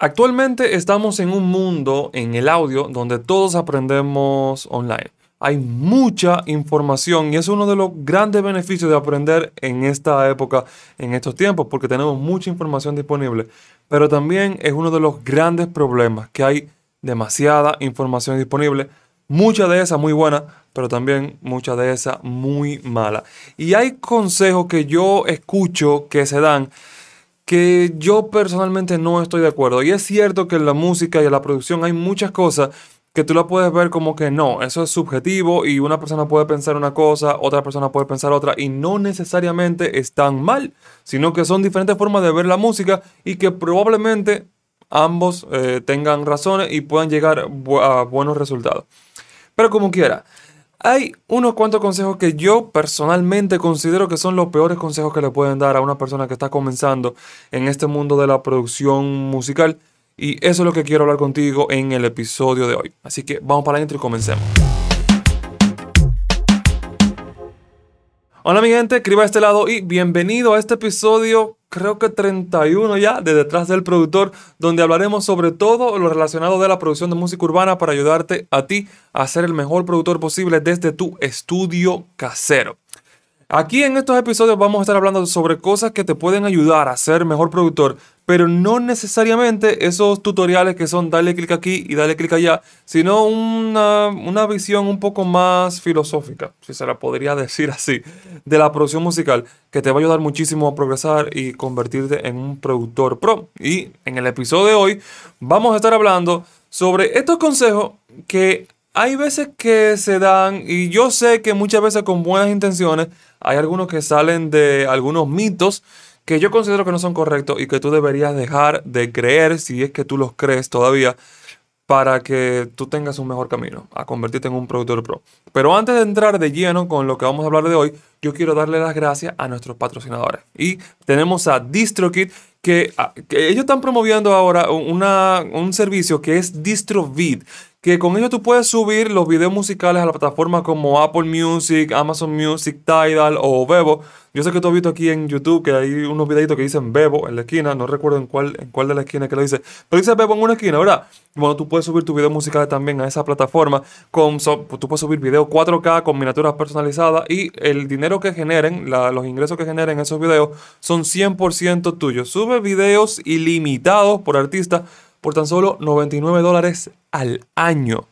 Actualmente estamos en un mundo en el audio donde todos aprendemos online. Hay mucha información y es uno de los grandes beneficios de aprender en esta época, en estos tiempos, porque tenemos mucha información disponible. Pero también es uno de los grandes problemas, que hay demasiada información disponible, mucha de esa muy buena, pero también mucha de esa muy mala. Y hay consejos que yo escucho que se dan que yo personalmente no estoy de acuerdo. Y es cierto que en la música y en la producción hay muchas cosas que tú la puedes ver como que no, eso es subjetivo y una persona puede pensar una cosa, otra persona puede pensar otra y no necesariamente están mal, sino que son diferentes formas de ver la música y que probablemente ambos eh, tengan razones y puedan llegar a buenos resultados. Pero como quiera, hay unos cuantos consejos que yo personalmente considero que son los peores consejos que le pueden dar a una persona que está comenzando en este mundo de la producción musical. Y eso es lo que quiero hablar contigo en el episodio de hoy. Así que vamos para adentro y comencemos. Hola mi gente, escriba a este lado y bienvenido a este episodio creo que 31 ya de detrás del productor, donde hablaremos sobre todo lo relacionado de la producción de música urbana para ayudarte a ti a ser el mejor productor posible desde tu estudio casero. Aquí en estos episodios vamos a estar hablando sobre cosas que te pueden ayudar a ser mejor productor, pero no necesariamente esos tutoriales que son dale clic aquí y dale clic allá, sino una, una, visión un poco más filosófica, si se la podría decir así, de la producción musical, que te va a ayudar muchísimo a progresar y convertirte en un productor pro. Y en el episodio de hoy vamos a estar hablando sobre estos consejos que hay veces que se dan, y yo sé que muchas veces con buenas intenciones, hay algunos que salen de algunos mitos que yo considero que no son correctos y que tú deberías dejar de creer si es que tú los crees todavía para que tú tengas un mejor camino a convertirte en un productor pro. Pero antes de entrar de lleno con lo que vamos a hablar de hoy, yo quiero darle las gracias a nuestros patrocinadores. Y tenemos a DistroKit, que, que ellos están promoviendo ahora un servicio que es DistroVid que con ello tú puedes subir los videos musicales a la plataforma como Apple Music, Amazon Music, Tidal o Bebo. Yo sé que tú has visto aquí en YouTube que hay unos videitos que dicen Bebo en la esquina, no recuerdo en cuál, en cuál de la esquina que lo dice, pero dice Bebo en una esquina, ¿verdad? Bueno, tú puedes subir tus videos musicales también a esa plataforma, con, tú puedes subir videos 4K con miniaturas personalizadas y el dinero que generen, los ingresos que generen esos videos son 100% tuyos. Sube videos ilimitados por artista por tan solo 99 dólares al año.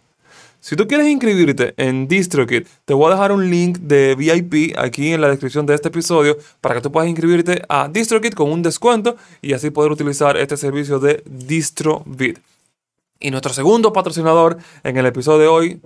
Si tú quieres inscribirte en DistroKid, te voy a dejar un link de VIP aquí en la descripción de este episodio para que tú puedas inscribirte a DistroKid con un descuento y así poder utilizar este servicio de DistroVid. Y nuestro segundo patrocinador en el episodio de hoy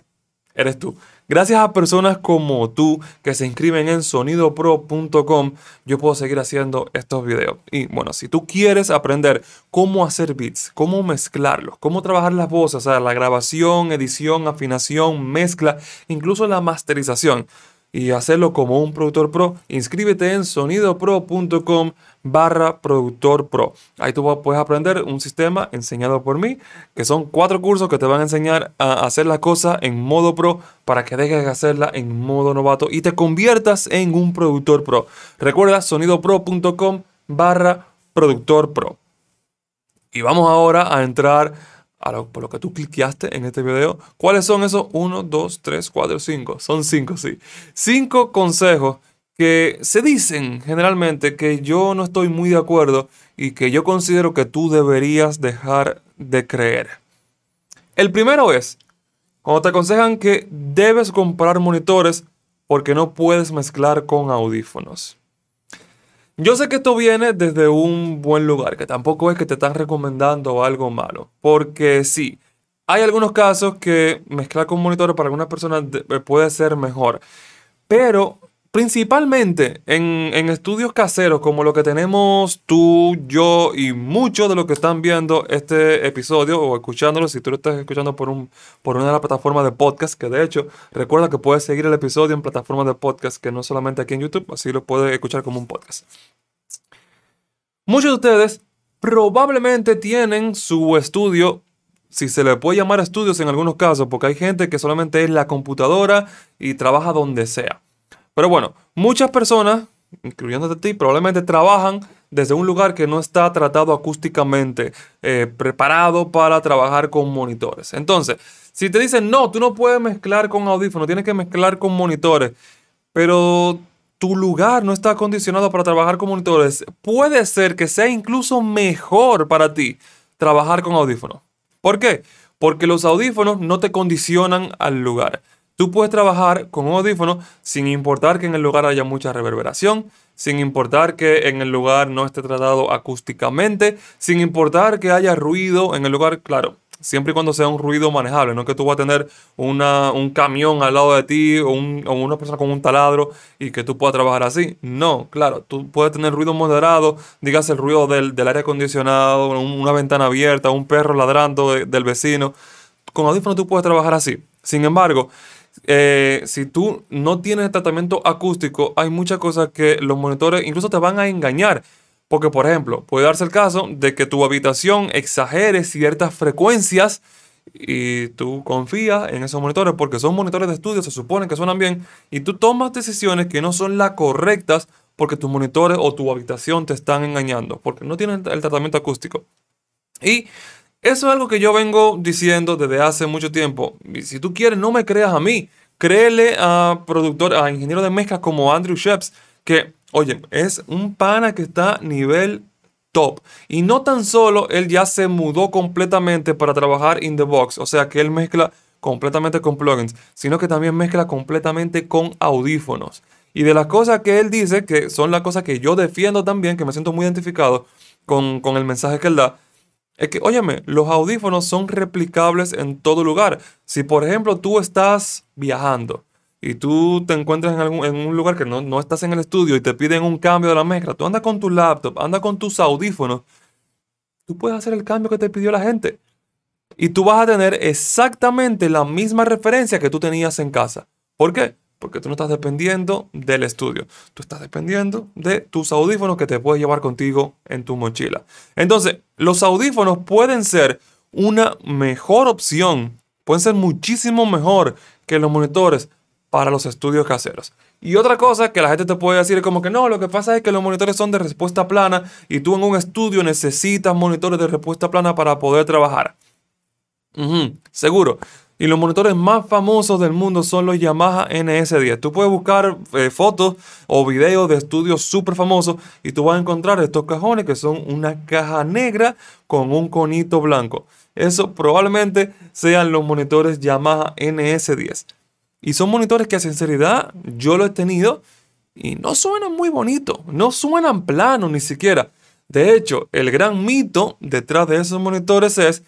eres tú. Gracias a personas como tú que se inscriben en sonidopro.com, yo puedo seguir haciendo estos videos. Y bueno, si tú quieres aprender cómo hacer beats, cómo mezclarlos, cómo trabajar las voces, o sea, la grabación, edición, afinación, mezcla, incluso la masterización, y hacerlo como un productor pro, inscríbete en sonidopro.com barra productor pro. Ahí tú puedes aprender un sistema enseñado por mí, que son cuatro cursos que te van a enseñar a hacer la cosa en modo pro para que dejes de hacerla en modo novato y te conviertas en un productor pro. Recuerda sonidopro.com barra productor pro. Y vamos ahora a entrar por lo que tú cliqueaste en este video. ¿Cuáles son esos? 1, 2, 3, 4, 5. Son 5, sí. 5 consejos que se dicen generalmente que yo no estoy muy de acuerdo y que yo considero que tú deberías dejar de creer. El primero es, cuando te aconsejan que debes comprar monitores porque no puedes mezclar con audífonos. Yo sé que esto viene desde un buen lugar, que tampoco es que te están recomendando algo malo, porque sí, hay algunos casos que mezclar con monitores para algunas personas puede ser mejor, pero Principalmente en, estudios caseros como lo que tenemos tú, yo y muchos de los que están viendo este episodio o escuchándolo, si tú lo estás escuchando por, un, por una de las plataformas de podcast, que de hecho recuerda que puedes seguir el episodio en plataformas de podcast, que no solamente aquí en YouTube, así lo puedes escuchar como un podcast. Muchos de ustedes probablemente tienen su estudio si se le puede llamar estudios en algunos casos, porque hay gente que solamente es la computadora y trabaja donde sea. Pero bueno, muchas personas incluyéndote a ti, probablemente trabajan desde un lugar que no está tratado acústicamente, eh, preparado para trabajar con monitores. Entonces, si te dicen, no, tú no puedes mezclar con audífonos, tienes que mezclar con monitores, pero tu lugar no está acondicionado para trabajar con monitores, puede ser que sea incluso mejor para ti trabajar con audífonos. ¿Por qué? Porque los audífonos no te condicionan al lugar. Tú puedes trabajar con un audífono sin importar que en el lugar haya mucha reverberación, sin importar que en el lugar no esté tratado acústicamente, sin importar que haya ruido en el lugar, claro, siempre y cuando sea un ruido manejable, no que tú vas a tener un camión al lado de ti o, una persona con un taladro y que tú puedas trabajar así. No, claro, tú puedes tener ruido moderado, digas el ruido del, aire acondicionado, una ventana abierta, un perro ladrando del vecino. Con audífonos tú puedes trabajar así. Sin embargo, eh, si tú no tienes tratamiento acústico, hay muchas cosas que los monitores incluso te van a engañar. Porque, por ejemplo, puede darse el caso de que tu habitación exagere ciertas frecuencias y tú confías en esos monitores porque son monitores de estudio, se supone que suenan bien, y tú tomas decisiones que no son las correctas porque tus monitores o tu habitación te están engañando, porque no tienen el tratamiento acústico. Y eso es algo que yo vengo diciendo desde hace mucho tiempo. Y si tú quieres, no me creas a mí. Créele a productor, a ingeniero de mezclas como Andrew Sheps, que, oye, es un pana que está nivel top. Y no tan solo él ya se mudó completamente para trabajar in the box, o sea que él mezcla completamente con plugins, sino que también mezcla completamente con audífonos. Y de las cosas que él dice, que son las cosas que yo defiendo también, que me siento muy identificado con, con el mensaje que él da, es que, óyeme, los audífonos son replicables en todo lugar. Si, por ejemplo, tú estás viajando y tú te encuentras en, algún, en un lugar que no, no, estás en el estudio y te piden un cambio de la mezcla, tú andas con tu laptop, andas con tus audífonos, tú puedes hacer el cambio que te pidió la gente. Y tú vas a tener exactamente la misma referencia que tú tenías en casa. ¿Por qué? Porque tú no estás dependiendo del estudio, tú estás dependiendo de tus audífonos que te puedes llevar contigo en tu mochila. Entonces, los audífonos pueden ser una mejor opción, pueden ser muchísimo mejor que los monitores para los estudios caseros. Y otra cosa que la gente te puede decir es como que no, lo que pasa es que los monitores son de respuesta plana y tú en un estudio necesitas monitores de respuesta plana para poder trabajar. seguro. Y los monitores más famosos del mundo son los Yamaha NS10. Tú puedes buscar eh, fotos o videos de estudios súper famosos y tú vas a encontrar estos cajones que son una caja negra con un conito blanco. Eso probablemente sean los monitores Yamaha NS10. Y son monitores que a sinceridad yo lo he tenido y no suenan muy bonitos, no suenan planos ni siquiera. De hecho, el gran mito detrás de esos monitores es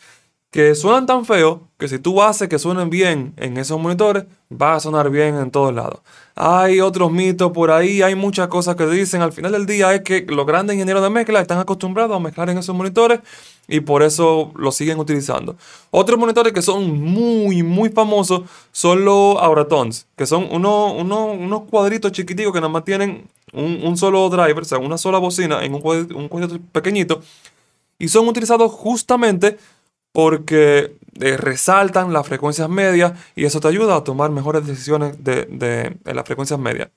que suenan tan feos que si tú haces que suenen bien en esos monitores, va a sonar bien en todos lados. Hay otros mitos por ahí, hay muchas cosas que dicen. Al final del día es que los grandes ingenieros de mezcla están acostumbrados a mezclar en esos monitores y por eso lo siguen utilizando. Otros monitores que son muy, muy famosos son los Auratons, que son unos, unos, cuadritos chiquiticos que nada más tienen un, solo driver, o sea, una sola bocina en un un cuadrito pequeñito. Y son utilizados justamente porque eh, resaltan las frecuencias medias y eso te ayuda a tomar mejores decisiones de, las frecuencias medias.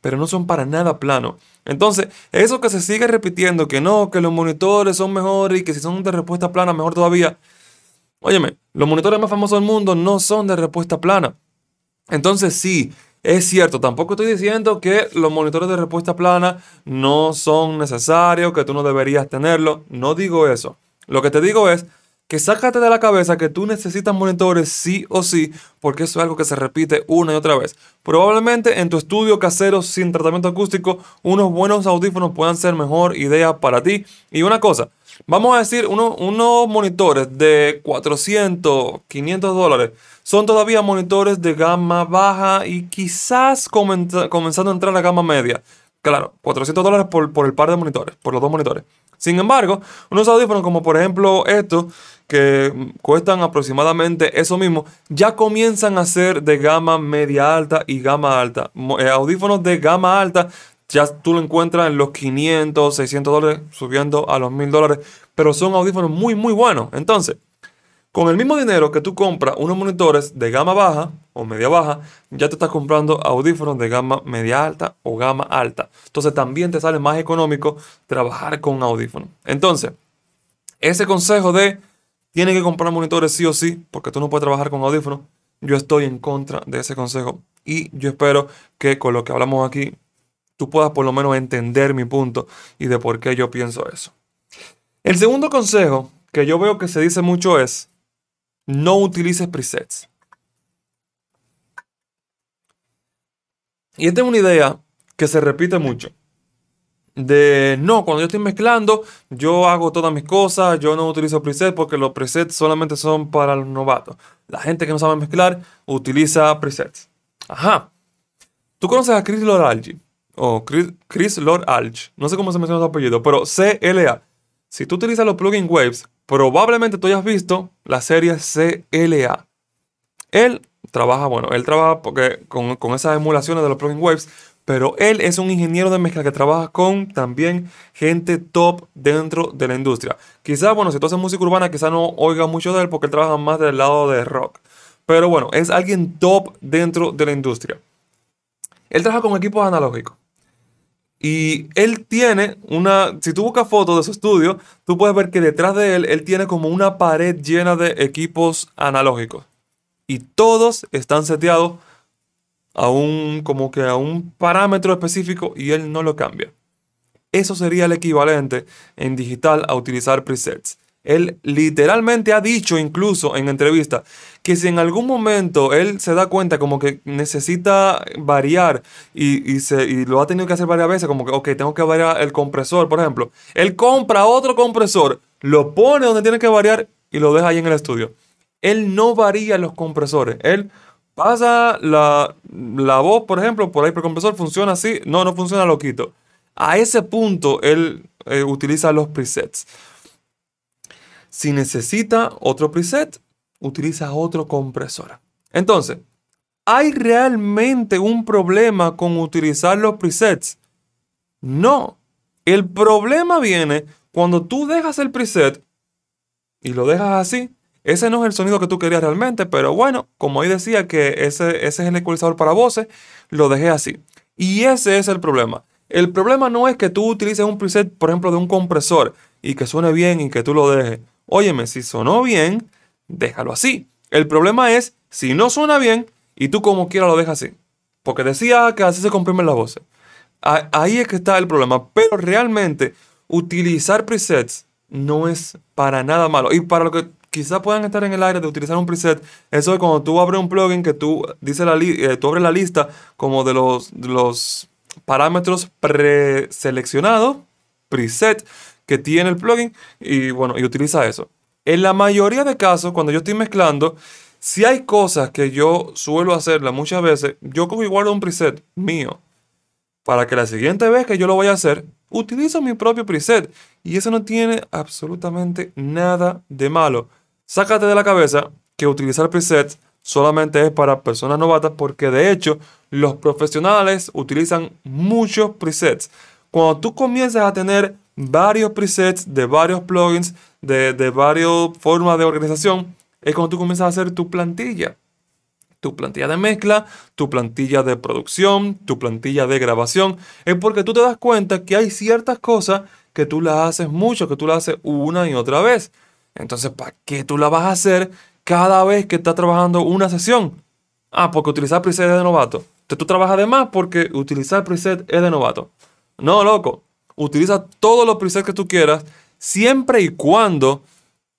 Pero no son para nada planos. Entonces, eso que se sigue repitiendo, que no, que los monitores son mejores y que si son de respuesta plana, mejor todavía. Óyeme, los monitores más famosos del mundo no son de respuesta plana. Entonces, sí, es cierto, tampoco estoy diciendo que los monitores de respuesta plana no son necesarios, que tú no deberías tenerlo. No digo eso. Lo que te digo es que sácate de la cabeza que tú necesitas monitores sí o sí, porque eso es algo que se repite una y otra vez. Probablemente en tu estudio casero sin tratamiento acústico, unos buenos audífonos puedan ser mejor idea para ti. Y una cosa, vamos a decir, unos monitores de 400, 500 dólares son todavía monitores de gama baja y quizás comenzando a entrar a gama media. Claro, 400 dólares por, por el par de monitores, por los dos monitores. Sin embargo, unos audífonos como por ejemplo estos, que cuestan aproximadamente eso mismo, ya comienzan a ser de gama media alta y gama alta. Eh, audífonos de gama alta ya tú lo encuentras en los 500, 600 dólares, subiendo a los 1000 dólares, pero son audífonos muy, muy buenos. Entonces, Con el mismo dinero que tú compras unos monitores de gama baja o media baja, ya te estás comprando audífonos de gama media alta o gama alta. Entonces también te sale más económico trabajar con audífonos. Entonces, ese consejo de tiene que comprar monitores sí o sí, porque tú no puedes trabajar con audífonos, yo estoy en contra de ese consejo y yo espero que con lo que hablamos aquí tú puedas por lo menos entender mi punto y de por qué yo pienso eso. El segundo consejo que yo veo que se dice mucho es no utilices presets. Y esta es una idea que se repite mucho. De no, cuando yo estoy mezclando, yo hago todas mis cosas, yo no utilizo presets porque los presets solamente son para los novatos. La gente que no sabe mezclar utiliza presets. Ajá. ¿Tú conoces a Chris Lord O Chris, Chris Lord Alge. No sé cómo se menciona su apellido, pero CLA. Si tú utilizas los plugin Waves, probablemente tú hayas visto la serie CLA. Él trabaja, bueno, él trabaja porque con, con esas emulaciones de los plugin waves, pero él es un ingeniero de mezcla que trabaja con también gente top dentro de la industria. Quizás, bueno, si tú haces música urbana, quizás no oiga mucho de él porque él trabaja más del lado de rock. Pero bueno, es alguien top dentro de la industria. Él trabaja con equipos analógicos. Y él tiene una, si tú buscas fotos de su estudio, tú puedes ver que detrás de él, él tiene como una pared llena de equipos analógicos. Y todos están seteados a un, como que a un parámetro específico y él no lo cambia. Eso sería el equivalente en digital a utilizar presets. Él literalmente ha dicho incluso en entrevista que si en algún momento él se da cuenta como que necesita variar y, se, lo ha tenido que hacer varias veces, como que, ok, tengo que variar el compresor, por ejemplo, él compra otro compresor, lo pone donde tiene que variar y lo deja ahí en el estudio. Él no varía los compresores, él pasa la, voz, por ejemplo, por ahí por el compresor, funciona así, no, no funciona, lo quito. A ese punto él eh, utiliza los presets. Si necesita otro preset, utiliza otro compresor. Entonces, ¿hay realmente un problema con utilizar los presets? No. El problema viene cuando tú dejas el preset y lo dejas así. Ese no es el sonido que tú querías realmente, pero bueno, como ahí decía que ese, ese es el ecualizador para voces, lo dejé así. Y ese es el problema. El problema no es que tú utilices un preset, por ejemplo, de un compresor y que suene bien y que tú lo dejes. Óyeme, si sonó bien, déjalo así. El problema es si no suena bien y tú como quiera lo dejas así. Porque decía que así se comprimen las voces. Ahí es que está el problema. Pero realmente utilizar presets no es para nada malo. Y para lo que quizás puedan estar en el aire de utilizar un preset, eso es cuando tú abres un plugin que tú, dice la eh, tú abres la lista como de los, de los parámetros preseleccionados, preset, que tiene el plugin y bueno, y utiliza eso. En la mayoría de casos, cuando yo estoy mezclando, si hay cosas que yo suelo hacerla muchas veces, yo cojo igual un preset mío para que la siguiente vez que yo lo voy a hacer, utilizo mi propio preset. Y eso no tiene absolutamente nada de malo. Sácate de la cabeza que utilizar presets solamente es para personas novatas porque de hecho los profesionales utilizan muchos presets. Cuando tú comienzas a tener varios presets de varios plugins, de, de varias formas de organización, es cuando tú comienzas a hacer tu plantilla. Tu plantilla de mezcla, tu plantilla de producción, tu plantilla de grabación. Es porque tú te das cuenta que hay ciertas cosas que tú las haces mucho, que tú las haces una y otra vez. Entonces, ¿para qué tú la vas a hacer cada vez que estás trabajando una sesión? Ah, porque utilizar preset es de novato. Entonces tú trabajas de más porque utilizar preset es de novato. No, loco utiliza todos los presets que tú quieras, siempre y cuando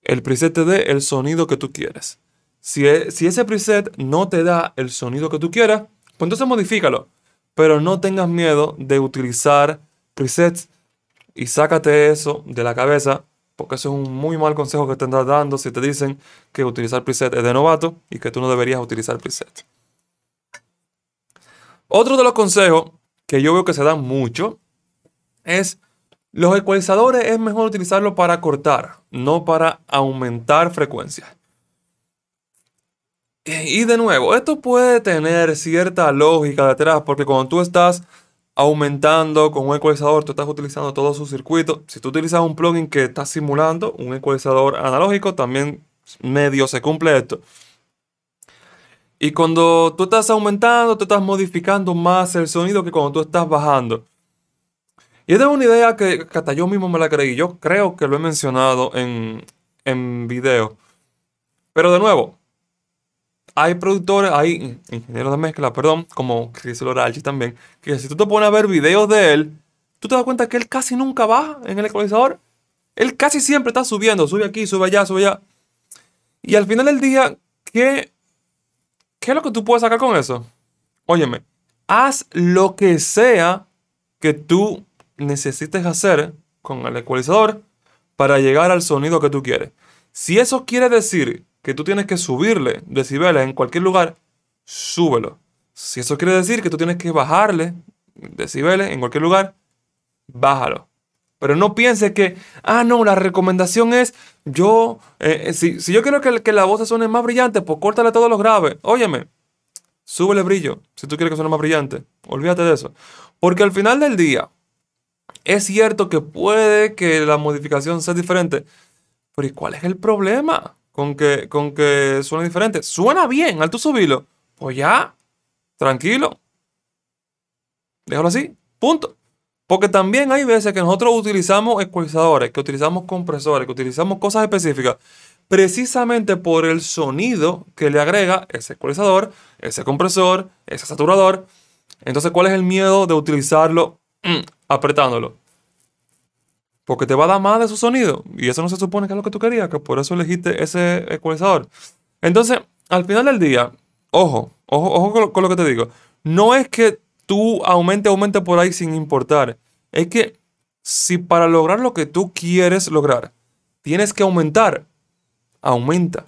el preset te dé el sonido que tú quieres. Si, e, si ese preset no te da el sonido que tú quieras, pues entonces modifícalo. Pero no tengas miedo de utilizar presets y sácate eso de la cabeza, porque eso es un muy mal consejo que te están dando si te dicen que utilizar preset es de novato y que tú no deberías utilizar preset. Otro de los consejos que yo veo que se dan mucho es los ecualizadores es mejor utilizarlo para cortar, no para aumentar frecuencia. Y de nuevo, esto puede tener cierta lógica detrás, porque cuando tú estás aumentando con un ecualizador, tú estás utilizando todo su circuito. Si tú utilizas un plugin que está simulando un ecualizador analógico, también medio se cumple esto. Y cuando tú estás aumentando, tú estás modificando más el sonido que cuando tú estás bajando. Y esta es una idea que, hasta yo mismo me la creí. Yo creo que lo he mencionado en, en video. Pero de nuevo, hay productores, hay ingenieros de mezcla, perdón, como Chris Loralchi también, que si tú te pones a ver videos de él, tú te das cuenta que él casi nunca baja en el ecualizador. Él casi siempre está subiendo, sube aquí, sube allá, sube allá. Y al final del día, ¿qué ¿Qué es lo que tú puedes sacar con eso? Óyeme, haz lo que sea que tú necesites hacer con el ecualizador para llegar al sonido que tú quieres. Si eso quiere decir que tú tienes que subirle decibeles en cualquier lugar, súbelo. Si eso quiere decir que tú tienes que bajarle decibeles en cualquier lugar, bájalo. Pero no piense que, ah, no, la recomendación es, yo, eh, eh, si, yo quiero que, que, la voz suene más brillante, pues córtale todos los graves. Óyeme, súbele brillo si tú quieres que suene más brillante. Olvídate de eso. Porque al final del día, es cierto que puede que la modificación sea diferente, pero ¿y cuál es el problema con que, con que suene diferente? Suena bien al tú. Pues ya, tranquilo. Déjalo así, punto. Porque también hay veces que nosotros utilizamos ecualizadores, que utilizamos compresores, que utilizamos cosas específicas, precisamente por el sonido que le agrega ese ecualizador, ese compresor, ese saturador. Entonces, ¿cuál es el miedo de utilizarlo mm, apretándolo? Porque te va a dar más de su sonido. Y eso no se supone que es lo que tú querías, que por eso elegiste ese ecualizador. Entonces, al final del día, ojo, ojo, ojo con lo que te digo. No es que tú aumente, aumente por ahí sin importar. Es que si para lograr lo que tú quieres lograr, tienes que aumentar, aumenta.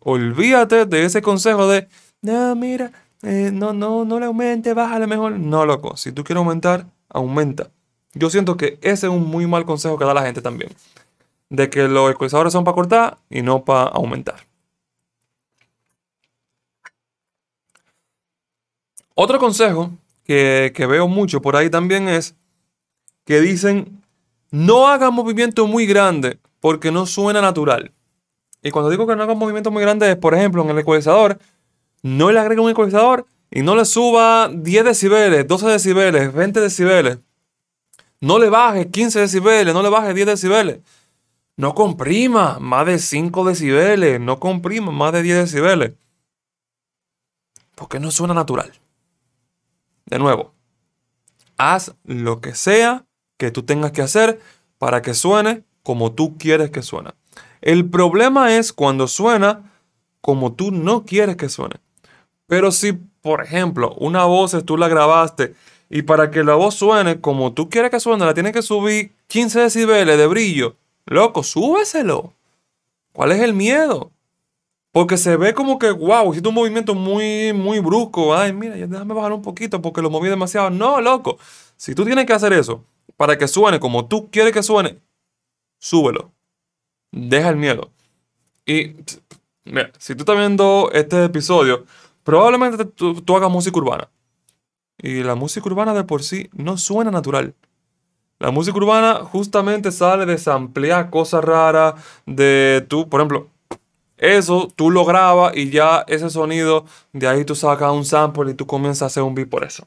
Olvídate de ese consejo de, no, mira, eh, no, no, no le aumente, bájale mejor. No, loco, si tú quieres aumentar, aumenta. Yo siento que ese es un muy mal consejo que da la gente también. De que los ecualizadores son para cortar y no para aumentar. Otro consejo que, veo mucho por ahí también es que dicen, no haga movimiento muy grande porque no suena natural. Y cuando digo que no haga movimiento muy grande es, por ejemplo, en el ecualizador, no le agrega un ecualizador y no le suba 10 decibeles, 12 decibeles, 20 decibeles. No le baje 15 decibeles, no le baje 10 decibeles. No comprima más de 5 decibeles, no comprima más de 10 decibeles. Porque no suena natural. De nuevo, haz lo que sea que tú tengas que hacer para que suene como tú quieres que suene. El problema es cuando suena como tú no quieres que suene. Pero si, por ejemplo, una voz tú la grabaste y para que la voz suene como tú quieres que suene, la tienes que subir 15 decibeles de brillo. Loco, súbeselo. ¿Cuál es el miedo? Porque se ve como que, wow, hiciste un movimiento muy, muy brusco. Ay, mira, ya déjame bajar un poquito porque lo moví demasiado. No, loco. Si tú tienes que hacer eso para que suene como tú quieres que suene, súbelo. Deja el miedo. Y, mira, si tú estás viendo este episodio, probablemente tú, tú hagas música urbana. Y la música urbana de por sí no suena natural. La música urbana justamente sale de samplear cosas raras, de tú, por ejemplo, eso tú lo grabas y ya ese sonido, de ahí tú sacas un sample y tú comienzas a hacer un beat por eso.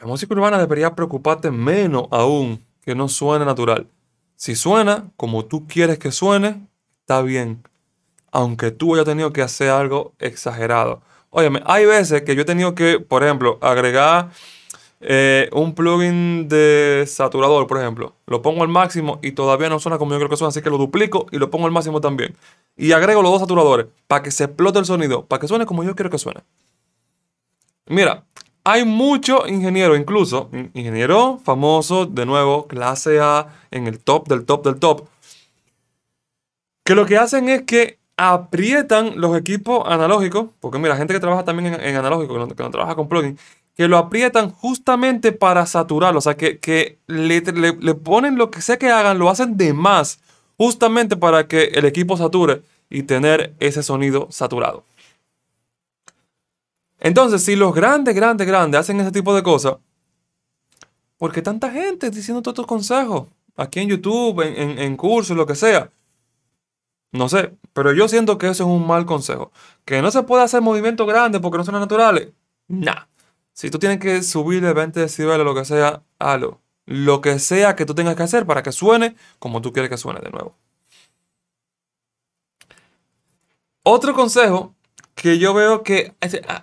la música urbana debería preocuparte menos aún que no suene natural. Si suena como tú quieres que suene, está bien. Aunque tú hayas tenido que hacer algo exagerado. Óyeme, hay veces que yo he tenido que, por ejemplo, agregar eh, un plugin de saturador, por ejemplo, lo pongo al máximo y todavía no suena como yo creo que suena, así que lo duplico y lo pongo al máximo también. Y agrego los dos saturadores para que se explote el sonido, para que suene como yo quiero que suene. Mira, hay muchos ingenieros, incluso ingenieros famosos, de nuevo, clase A, en el top del top del top, que lo que hacen es que aprietan los equipos analógicos, porque mira, gente que trabaja también en, analógico, que no, trabaja con plugin, que lo aprietan justamente para saturarlo. O sea, que, le, ponen lo que sea que hagan, lo hacen de más, justamente para que el equipo sature y tener ese sonido saturado. Entonces, si los grandes, grandes, grandes hacen ese tipo de cosas, ¿por qué tanta gente diciendo todos estos consejos? Aquí en YouTube, en, cursos, lo que sea. No sé, pero yo siento que eso es un mal consejo. Que no se puede hacer movimientos grandes porque no son naturales. Nah. Si tú tienes que subirle 20 decibeles lo que sea, hazlo. Lo que sea que tú tengas que hacer para que suene como tú quieres que suene de nuevo. Otro consejo que yo veo que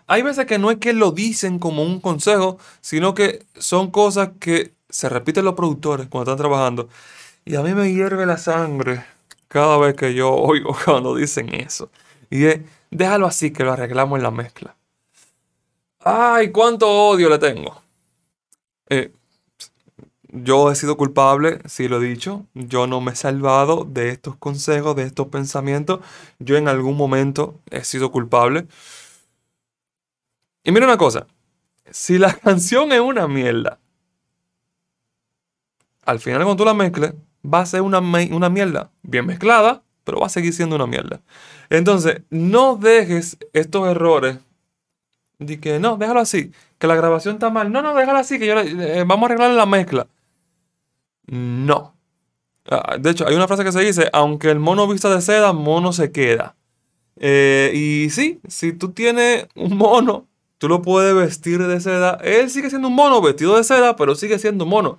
hay veces que no es que lo dicen como un consejo, sino que son cosas que se repiten los productores cuando están trabajando. Y a mí me hierve la sangre cada vez que yo oigo cuando dicen eso. Y es, déjalo así que lo arreglamos en la mezcla. Ay, cuánto odio le tengo. Eh, yo he sido culpable, sí lo he dicho. Yo no me he salvado de estos consejos, de estos pensamientos. Yo en algún momento he sido culpable. Y mira una cosa. Si la canción es una mierda, al final cuando tú la mezcles, va a ser una, una mierda. Bien mezclada, pero va a seguir siendo una mierda. Entonces, no dejes estos errores de que no, déjalo así, que la grabación está mal. No, no, déjalo así, que yo, eh, vamos a arreglar la mezcla. No. Ah, de hecho, hay una frase que se dice, aunque el mono vista de seda, mono se queda. Eh, y sí, si tú tienes un mono, tú lo puedes vestir de seda. Él sigue siendo un mono vestido de seda, pero sigue siendo un mono.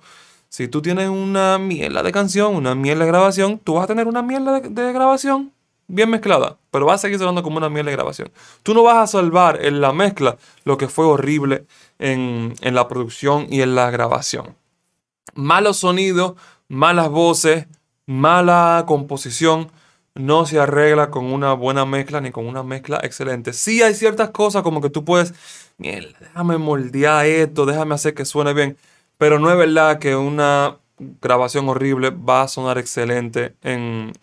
Si tú tienes una mierda de canción, una mierda de grabación, tú vas a tener una mierda de, grabación bien mezclada, pero va a seguir sonando como una mierda de grabación. Tú no vas a salvar en la mezcla lo que fue horrible en, en la producción y en la grabación malos sonidos, malas voces, mala composición, no se arregla con una buena mezcla ni con una mezcla excelente. Sí hay ciertas cosas como que tú puedes, déjame moldear esto, déjame hacer que suene bien, pero no es verdad que una grabación horrible va a sonar excelente en,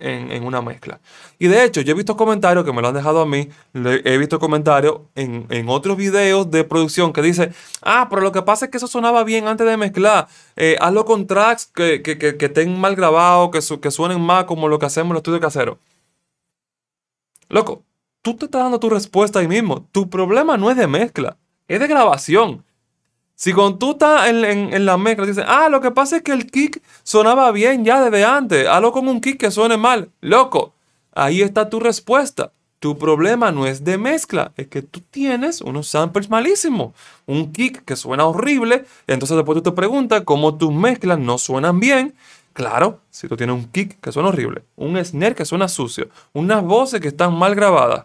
en, una mezcla. Y de hecho, yo he visto comentarios que me lo han dejado a mí, he visto comentarios en, otros videos de producción que dice, ah, pero lo que pasa es que eso sonaba bien antes de mezclar, eh, hazlo con tracks que, estén mal grabados, que, que suenen más como lo que hacemos en los estudios caseros. Loco, tú te estás dando tu respuesta ahí mismo. Tu problema no es de mezcla, es de grabación. Si cuando tú estás en, la mezcla dices, ah, lo que pasa es que el kick sonaba bien ya desde antes, hazlo con un kick que suene mal. Loco, ahí está tu respuesta. Tu problema no es de mezcla, es que tú tienes unos samples malísimos, un kick que suena horrible, entonces después tú te preguntas cómo tus mezclas no suenan bien. Claro, si tú tienes un kick que suena horrible, un snare que suena sucio, unas voces que están mal grabadas,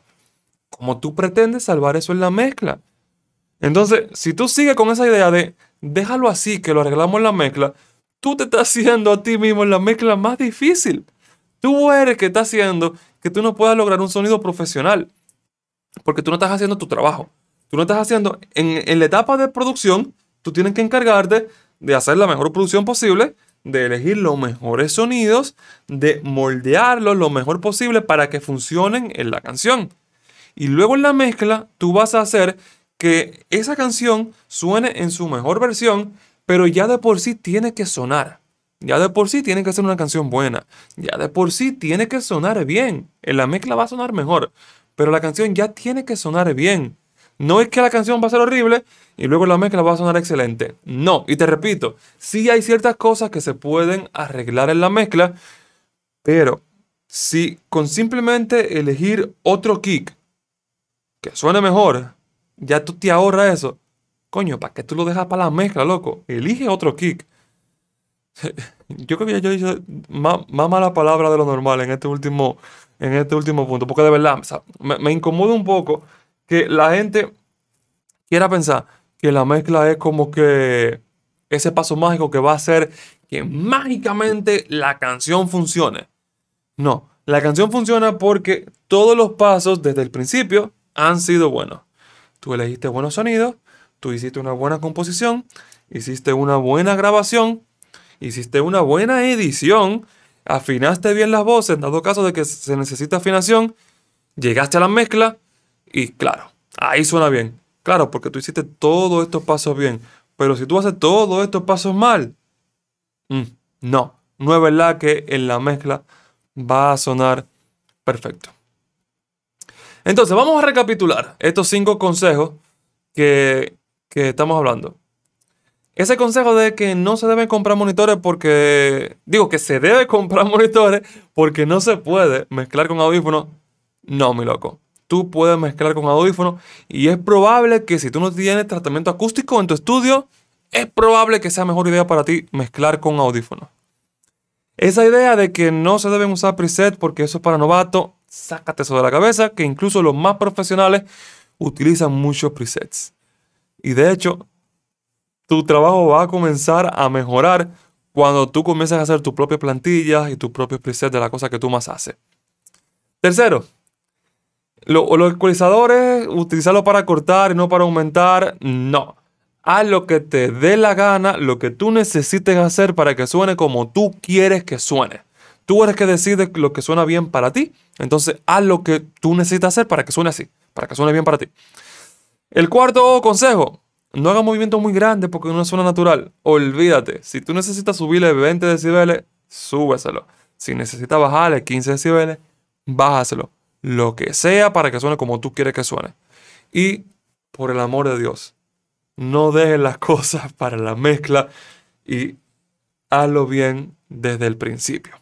¿cómo tú pretendes salvar eso en la mezcla? Entonces, si tú sigues con esa idea de déjalo así, que lo arreglamos en la mezcla, tú te estás haciendo a ti mismo la mezcla más difícil. Tú eres que está haciendo que tú no puedas lograr un sonido profesional. Porque tú no estás haciendo tu trabajo. Tú no estás haciendo, en, en la etapa de producción, tú tienes que encargarte de hacer la mejor producción posible, de elegir los mejores sonidos, de moldearlos lo mejor posible para que funcionen en la canción. Y luego en la mezcla, tú vas a hacer que esa canción suene en su mejor versión, pero ya de por sí tiene que sonar. Ya de por sí tiene que ser una canción buena. Ya de por sí tiene que sonar bien. En la mezcla va a sonar mejor, pero la canción ya tiene que sonar bien. No es que la canción va a ser horrible y luego la mezcla va a sonar excelente. No, y te repito, sí hay ciertas cosas que se pueden arreglar en la mezcla, pero si con simplemente elegir otro kick que suene mejor, ya tú te ahorras eso. Coño, ¿para qué tú lo dejas para la mezcla, loco? Elige otro kick. Yo creo que yo hice más, mala palabra de lo normal en este último, en este último punto. Porque de verdad, me, me incomoda un poco que la gente quiera pensar que la mezcla es como que ese paso mágico que va a hacer que mágicamente la canción funcione. No, la canción funciona porque todos los pasos desde el principio han sido buenos. Tú elegiste buenos sonidos, tú hiciste una buena composición, hiciste una buena grabación, hiciste una buena edición, afinaste bien las voces, dado caso de que se necesita afinación, llegaste a la mezcla y claro, ahí suena bien. Claro, porque tú hiciste todos estos pasos bien. Pero si tú haces todos estos pasos mal, mm, no, no es verdad que en la mezcla va a sonar perfecto. Entonces, vamos a recapitular estos cinco consejos que, estamos hablando. Ese consejo de que no se deben comprar monitores porque, digo que se debe comprar monitores porque no se puede mezclar con audífonos, no, mi loco. Tú puedes mezclar con audífonos y es probable que si tú no tienes tratamiento acústico en tu estudio, es probable que sea mejor idea para ti mezclar con audífonos. Esa idea de que no se deben usar preset porque eso es para novato, sácate eso de la cabeza, que incluso los más profesionales utilizan muchos presets. Y de hecho, tu trabajo va a comenzar a mejorar cuando tú comiences a hacer tus propias plantillas y tus propios presets de la cosa que tú más haces. Tercero, los ecualizadores, utilizarlo para cortar y no para aumentar, no. Haz lo que te dé la gana, lo que tú necesites hacer para que suene como tú quieres que suene. Tú eres que decides lo que suena bien para ti. Entonces, haz lo que tú necesitas hacer para que suene así, para que suene bien para ti. El cuarto consejo, no haga movimientos muy grandes porque no suena natural. Olvídate, si tú necesitas subirle 20 decibeles, súbeselo. Si necesitas bajarle 15 decibeles, bájaselo. Lo que sea para que suene como tú quieres que suene. Y, por el amor de Dios, no dejes las cosas para la mezcla y hazlo bien desde el principio.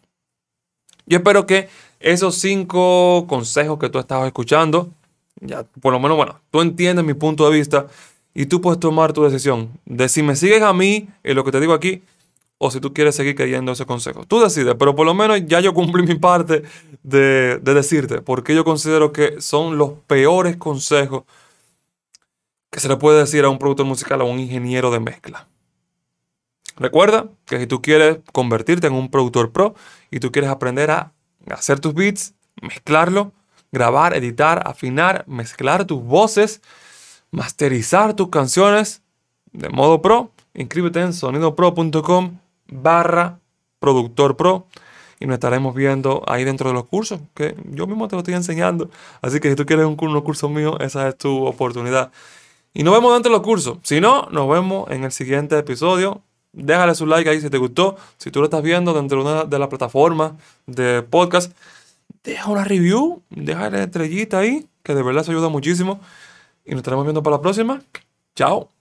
Yo espero que esos cinco consejos que tú estabas escuchando, ya por lo menos, bueno, tú entiendes mi punto de vista y tú puedes tomar tu decisión de si me sigues a mí en lo que te digo aquí o si tú quieres seguir creyendo ese consejo. Tú decides, pero por lo menos ya yo cumplí mi parte de, de decirte, porque yo considero que son los peores consejos que se le puede decir a un productor musical o a un ingeniero de mezcla. Recuerda que si tú quieres convertirte en un productor pro y tú quieres aprender a hacer tus beats, mezclarlo, grabar, editar, afinar, mezclar tus voces, masterizar tus canciones de modo pro, inscríbete en sonidopro.com barra productor pro y nos estaremos viendo ahí dentro de los cursos que yo mismo te lo estoy enseñando. Así que si tú quieres un, curso mío, esa es tu oportunidad. Y nos vemos dentro de los cursos. Si no, nos vemos en el siguiente episodio. Déjale su like ahí si te gustó. Si tú lo estás viendo dentro de una de las plataformas de podcast, deja una review, déjale estrellita ahí, que de verdad se ayuda muchísimo. Y nos estaremos viendo para la próxima. Chao.